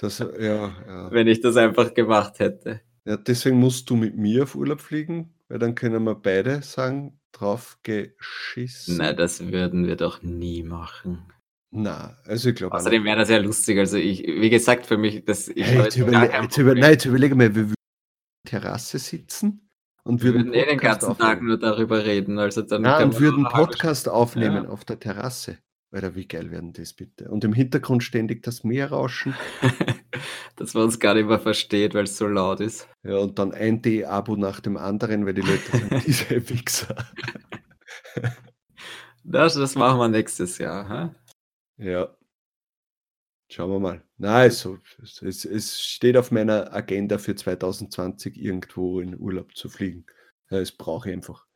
A: Das, ja, ja.
B: Wenn ich das einfach gemacht hätte.
A: Ja, deswegen musst du mit mir auf Urlaub fliegen, weil dann können wir beide sagen, drauf geschissen.
B: Nein, das würden wir doch nie machen.
A: Na, also ich glaube
B: Außerdem wäre das ja lustig. Also ich, wie gesagt, für mich, das ich
A: Hey, jetzt, überle jetzt, über nein, jetzt überlege mal, wir würden auf der Terrasse sitzen und
B: Wir
A: würden
B: würden eh den ganzen Tag
A: aufnehmen.
B: nur darüber reden. Also dann können
A: und würden Podcast aufnehmen
B: Ja.
A: auf der Terrasse. Alter, wie geil werden das bitte? Und im Hintergrund ständig das Meer rauschen. [laughs]
B: Dass man uns gar nicht mehr versteht, weil es so laut ist.
A: Ja, und dann ein D-Abo nach dem anderen, weil die Leute sind [laughs] diese Wichser.
B: Das, das machen wir nächstes Jahr. Hä?
A: Ja. Schauen wir mal. Nein, also, es, es, steht auf meiner Agenda für 2020 irgendwo in Urlaub zu fliegen. Das brauche ich einfach.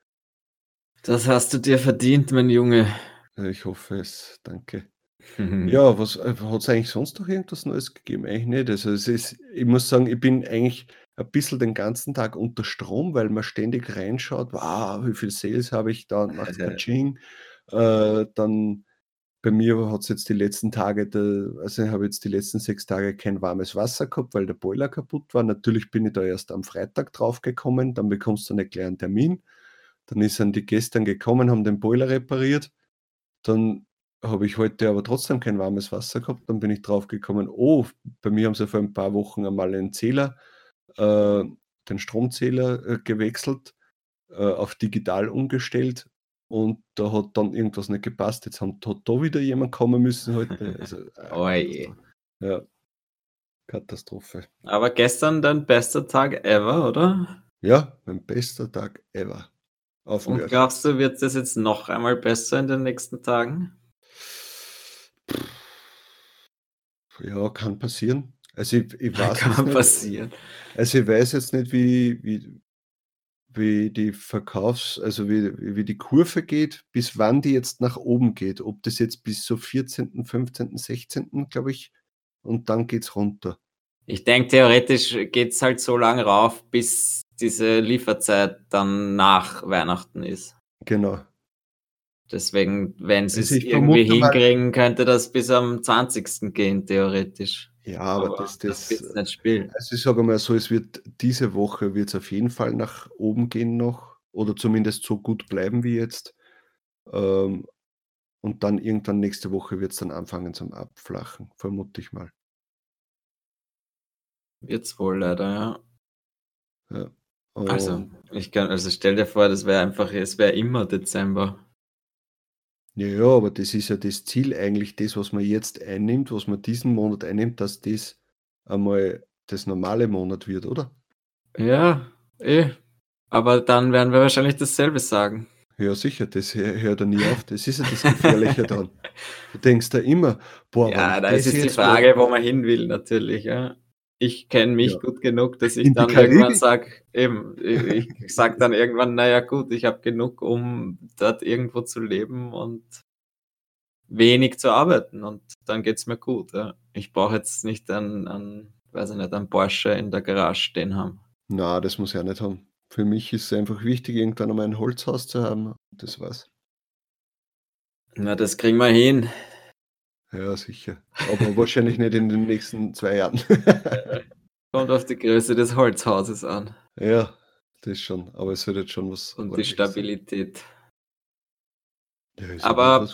B: Das hast du dir verdient, mein Junge.
A: Ich hoffe es. Danke.
B: Ja. [laughs]
A: Ja, was hat es eigentlich sonst noch irgendwas Neues gegeben? Eigentlich nicht. Also es ist, ich muss sagen, ich bin eigentlich ein bisschen den ganzen Tag unter Strom, weil man ständig reinschaut, wow, wie viel Sales habe ich da und macht Kaching. [laughs] Äh, dann bei mir hat es jetzt die letzten Tage, der, also ich habe jetzt die letzten sechs Tage kein warmes Wasser gehabt, weil der Boiler kaputt war. Natürlich bin ich da erst am Freitag drauf gekommen, dann bekommst du einen Termin. Dann dann die gestern gekommen, haben den Boiler repariert. Dann habe ich heute aber trotzdem kein warmes Wasser gehabt. Dann bin ich drauf gekommen, oh, bei mir haben sie vor ein paar Wochen einmal einen Zähler, äh, den Stromzähler äh, gewechselt, äh, auf digital umgestellt und da hat dann irgendwas nicht gepasst. Jetzt haben, hat da wieder jemand kommen müssen heute. Also, äh, [laughs]
B: Oh je.
A: ja, Katastrophe.
B: Aber gestern dein bester Tag ever, oder?
A: Ja, mein bester Tag ever. Auf
B: Und glaubst du, wird es jetzt noch einmal besser in den nächsten Tagen?
A: Ja, kann passieren. Also ich, ich [laughs] weiß
B: Kann
A: nicht,
B: passieren.
A: Also ich weiß jetzt nicht, wie, wie, wie die Verkaufs-, also wie, wie die Kurve geht, bis wann die jetzt nach oben geht. Ob das jetzt bis so 14., 15., 16., glaube ich, und dann geht es runter.
B: Ich denke, theoretisch geht es halt so lange rauf, bis diese Lieferzeit dann nach Weihnachten ist.
A: Genau.
B: Deswegen, wenn sie es
A: Also ich
B: irgendwie hinkriegen, könnte das bis am 20. gehen, theoretisch.
A: Ja, aber, das, das,
B: wird's nicht spielen.
A: also ich sage mal so, es wird diese Woche wird es auf jeden Fall nach oben gehen noch oder zumindest so gut bleiben wie jetzt. Ähm, und dann irgendwann nächste Woche wird es dann anfangen zum Abflachen, vermute ich mal.
B: Wird's wohl leider, ja.
A: Ja.
B: Also,
A: Und-
B: ich kann, also stell dir vor, das wäre einfach, es wäre immer Dezember.
A: Ja, ja, aber das ist ja das Ziel eigentlich, das, was man jetzt einnimmt, was man diesen Monat einnimmt, dass das einmal das normale Monat wird, oder?
B: Ja, eh. Aber dann werden wir wahrscheinlich dasselbe sagen.
A: Ja, sicher, das hör- hört ja nie auf. Das ist ja das Gefährliche dran. [laughs] Du denkst da immer, boah,
B: ja, da ist jetzt die Frage, wo man hin will, natürlich. Ja. Ich kenne mich
A: Ja.
B: gut genug, dass ich dann irgendwann sage, eben, ich, ich sage dann irgendwann, naja gut, ich habe genug, um dort irgendwo zu leben und wenig zu arbeiten und dann geht's mir gut. Ja. Ich brauche jetzt nicht einen, einen, weiß ich nicht, einen Porsche in der Garage stehen haben.
A: Na, das muss ich auch nicht haben. Für mich ist es einfach wichtig, irgendwann einmal ein Holzhaus zu haben. Das war's.
B: Na, das kriegen wir hin.
A: Ja, sicher. Aber wahrscheinlich nicht in den nächsten zwei Jahren. [laughs]
B: Kommt auf die Größe des Holzhauses an
A: ja, das schon. Aber es wird jetzt schon was.
B: und die
A: sein.
B: Stabilität.
A: Ja,
B: Aber-.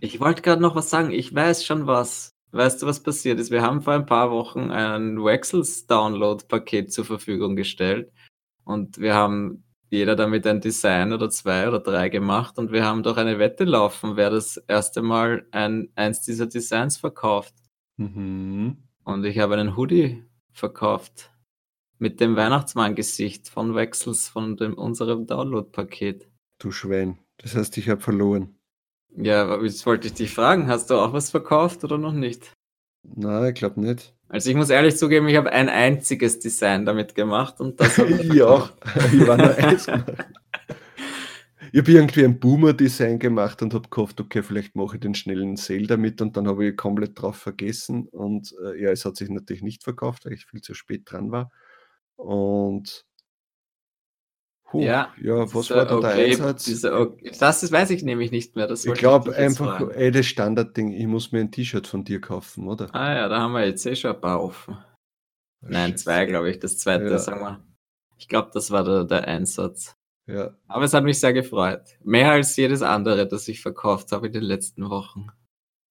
B: Ich wollte gerade noch was sagen. Ich weiß schon was. Weißt du, was passiert ist? Wir haben vor ein paar Wochen ein Wexels Download-Paket zur Verfügung gestellt und wir haben jeder damit ein Design oder zwei oder drei gemacht und wir haben doch eine Wette laufen, wer das erste Mal ein, eins dieser Designs verkauft.
A: Mhm.
B: Und ich habe einen Hoodie verkauft mit dem Weihnachtsmann-Gesicht von Wexels von dem, unserem Download-Paket.
A: Du Schwein. Das heißt, ich habe verloren.
B: Ja, aber jetzt wollte ich dich fragen, hast du auch was verkauft oder noch nicht?
A: Nein, ich glaube nicht.
B: Also ich muss ehrlich zugeben, ich habe ein einziges Design damit gemacht und das ich [laughs]
A: auch. [laughs] Ich war nur eins. Ich habe irgendwie ein Boomer-Design gemacht und habe gehofft, okay, vielleicht mache ich den schnellen Sale damit und dann habe ich komplett drauf vergessen und äh, ja, es hat sich natürlich nicht verkauft, weil ich viel zu spät dran war. Und Puh,
B: Ja,
A: ja, was war da der
B: okay-
A: Einsatz?
B: dieser okay- das weiß ich nämlich nicht mehr. Das
A: Ich glaube einfach,
B: fragen.
A: ey, das Standardding, ich muss mir ein T-Shirt von dir kaufen, oder?
B: Ah ja, da haben wir jetzt eh schon ein paar offen. Nein, zwei, glaube ich. Das zweite,
A: Ja.
B: sagen wir. Ich glaube, das war der, der Einsatz.
A: Ja,
B: Aber es hat mich sehr gefreut. Mehr als jedes andere, das ich verkauft habe in den letzten Wochen.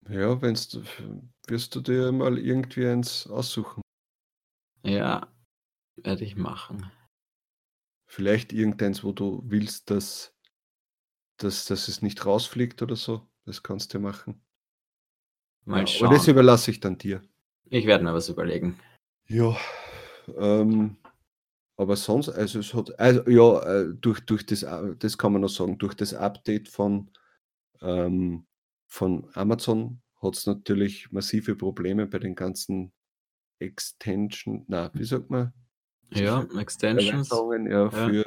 A: ja, wenn's wirst du dir mal irgendwie eins aussuchen.
B: Ja, werde ich machen.
A: Vielleicht irgendeins, wo du willst, dass dass dass es nicht rausfliegt oder so. Das kannst du machen.
B: Mal
A: Ja, aber das
B: schauen.
A: überlasse ich dann dir.
B: Ich werde mir was überlegen.
A: Ja, ähm, aber sonst, also es hat, also ja, äh, durch, durch das, äh, das kann man noch sagen, durch das Update von, ähm, von Amazon hat es natürlich massive Probleme bei den ganzen Extension, na, wie sagt man?
B: Ja, Extensions.
A: Ja,
B: Ja.
A: für,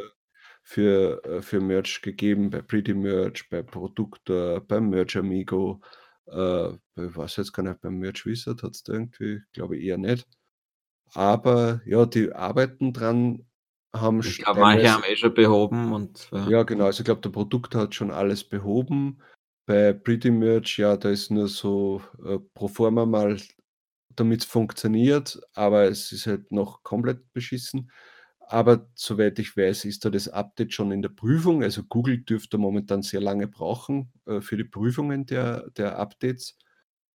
A: für, äh, für Merch gegeben, bei Pretty Merch, bei Produktor, beim Merch Amigo, äh, ich weiß jetzt gar nicht, beim Merch Wizard hat es da irgendwie, glaube ich, eher nicht. Aber ja, die arbeiten dran, haben
B: Ich glaube, manche haben eh schon behoben und ja.
A: ja, genau. Also ich glaube, der Produkt hat schon alles behoben. Bei Pretty Merch, ja, da ist nur so äh, pro forma mal, damit es funktioniert, aber es ist halt noch komplett beschissen. Aber soweit ich weiß, ist da das Update schon in der Prüfung. Also Google dürfte momentan sehr lange brauchen äh, für die Prüfungen der, der Updates.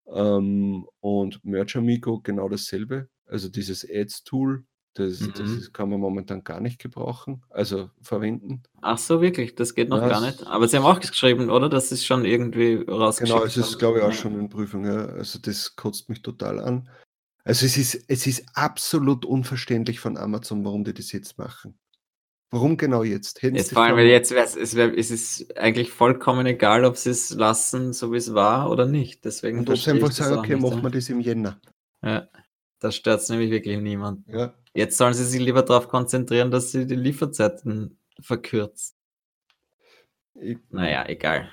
A: Ähm, und Merch Amigo genau dasselbe. Also dieses Ads-Tool, das, das
B: Mhm.
A: ist, kann man momentan gar nicht gebrauchen, also verwenden.
B: Ach so, wirklich, das geht noch
A: Ja,
B: gar nicht. Aber sie haben auch geschrieben, oder? Das ist schon irgendwie rausgeschickt.
A: Genau, es ist, glaube ich, auch schon in Prüfung. Ja. Also das kotzt mich total an. Also es ist, es ist absolut unverständlich von Amazon, warum die das jetzt machen. Warum genau jetzt? Hätten
B: Jetzt vor allem, weil jetzt wär's, es, wär, es ist eigentlich vollkommen egal, ob sie es lassen, so wie es war oder nicht. Deswegen
A: und ob sie einfach
B: das
A: sagen, okay, machen wir das im Jänner.
B: Ja, da stört es nämlich wirklich niemand.
A: Ja.
B: Jetzt sollen sie sich lieber darauf konzentrieren, dass sie die Lieferzeiten verkürzen.
A: Ich,
B: Naja, egal.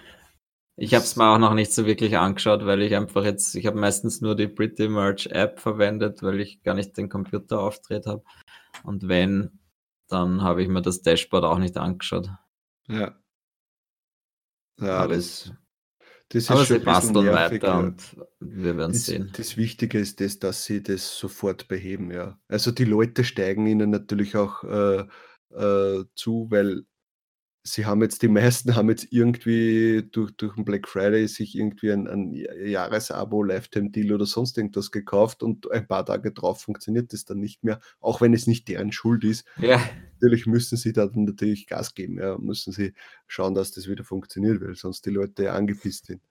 B: Ich habe es mir auch noch nicht so wirklich angeschaut, weil ich einfach jetzt, ich habe meistens nur die Pretty Merch App verwendet, weil ich gar nicht den Computer aufdreht habe. Und wenn, dann habe ich mir das Dashboard auch nicht angeschaut.
A: ja. Ja,
B: aber
A: das, das ist
B: aber
A: schon
B: sie basteln
A: nervig,
B: weiter und wir werden
A: Das,
B: sehen.
A: das Wichtige ist das, dass sie das sofort beheben, ja. Also die Leute steigen ihnen natürlich auch äh, äh, zu, weil sie haben jetzt, die meisten haben jetzt irgendwie durch, durch den Black Friday sich irgendwie ein, ein Jahresabo, Lifetime-Deal oder sonst irgendwas gekauft und ein paar Tage drauf funktioniert das dann nicht mehr, auch wenn es nicht deren Schuld ist.
B: Ja,
A: Natürlich müssen sie da dann natürlich Gas geben, ja, müssen sie schauen, dass das wieder funktioniert, weil sonst die Leute angepisst sind.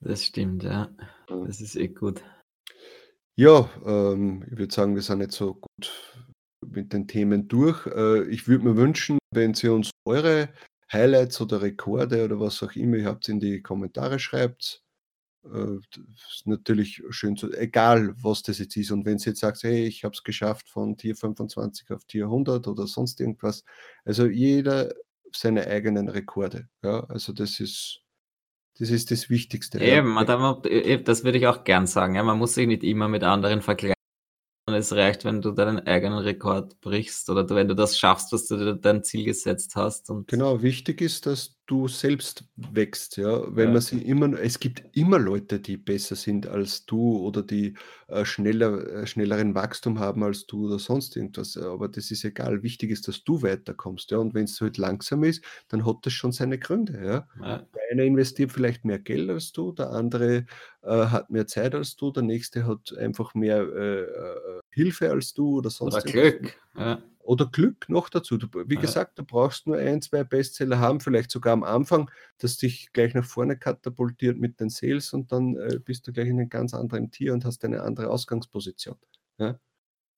B: das stimmt, ja.
A: Ja.
B: Das ist eh gut.
A: Ja, ähm, ich würde sagen, wir sind jetzt so gut mit den Themen durch. Äh, ich würde mir wünschen, wenn Sie uns eure Highlights oder Rekorde oder was auch immer ihr habt, in die Kommentare schreibt. Äh, ist natürlich schön zu, egal was das jetzt ist. Und wenn Sie jetzt sagt, hey, ich habe es geschafft von Tier 25 auf Tier 100 oder sonst irgendwas. Also jeder seine eigenen Rekorde. Ja, also das ist das, ist das Wichtigste. ja.
B: Eben, darf- eben, das würde ich auch gern sagen. Ja, man muss sich nicht immer mit anderen vergleichen. Und es reicht, wenn du deinen eigenen Rekord brichst oder wenn du das schaffst, was du dir dein Ziel gesetzt hast.
A: Genau, wichtig ist, dass du selbst wächst, ja. Wenn
B: Ja.
A: man sie immer, es gibt immer Leute, die besser sind als du oder die äh, schneller, äh, schnelleren Wachstum haben als du oder sonst irgendwas. Aber das ist egal. Wichtig ist, dass du weiterkommst, ja. Und wenn es halt langsam ist, dann hat das schon seine Gründe, ja.
B: ja,
A: Der eine investiert vielleicht mehr Geld als du, der andere äh, hat mehr Zeit als du, der nächste hat einfach mehr äh, äh, Hilfe als du oder sonst
B: oder. Glück. Ja,
A: Oder Glück noch dazu. Du, wie
B: Ja.
A: gesagt, du brauchst nur ein, zwei Bestseller haben, vielleicht sogar am Anfang, das dich gleich nach vorne katapultiert mit den Sales und dann äh, bist du gleich in einem ganz anderen Tier und hast eine andere Ausgangsposition.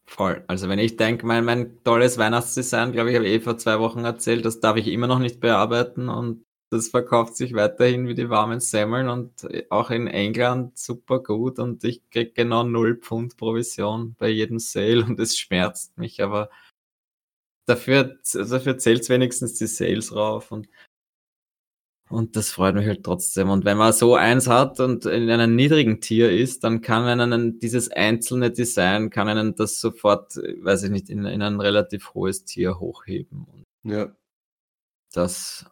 B: voll. Also wenn ich denke, mein, mein tolles Weihnachtsdesign, glaube ich, habe ich eh vor zwei Wochen erzählt, das darf ich immer noch nicht bearbeiten und das verkauft sich weiterhin wie die warmen Semmeln und auch in England super gut und ich krieg genau null Pfund Provision bei jedem Sale und es schmerzt mich, aber dafür, dafür zählt wenigstens die Sales rauf und und das freut mich halt trotzdem. Und wenn man so eins hat und in einem niedrigen Tier ist, dann kann einen dieses einzelne Design, kann einen das sofort, weiß ich nicht, in, in ein relativ hohes Tier hochheben. Und
A: Ja,
B: das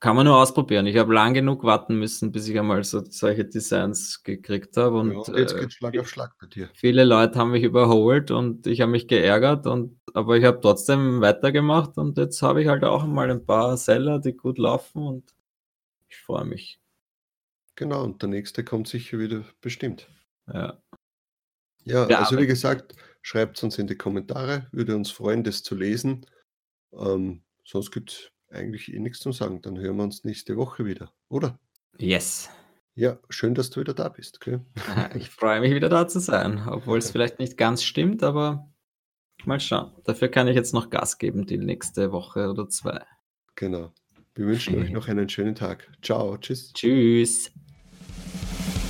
B: kann man nur ausprobieren. Ich habe lang genug warten müssen, bis ich einmal so solche Designs gekriegt habe. Und,
A: ja, und jetzt
B: äh,
A: geht Schlag auf Schlag bei dir.
B: Viele Leute haben mich überholt und ich habe mich geärgert, und, aber ich habe trotzdem weitergemacht und jetzt habe ich halt auch mal ein paar Seller, die gut laufen und ich freue mich.
A: Genau, und der nächste kommt sicher wieder bestimmt.
B: Ja.
A: Ja, ja also wie gesagt, schreibt uns in die Kommentare, würde uns freuen, das zu lesen. Ähm, sonst gibt es eigentlich eh nichts zu sagen. Dann hören wir uns nächste Woche wieder, oder?
B: Yes.
A: Ja, schön, dass du wieder da bist. Okay?
B: Ich freue mich wieder da zu sein, obwohl es vielleicht nicht ganz stimmt, aber mal schauen. Dafür kann ich jetzt noch Gas geben, die nächste Woche oder zwei.
A: Genau. Wir wünschen euch [laughs] noch einen schönen Tag. Ciao, tschüss.
B: Tschüss.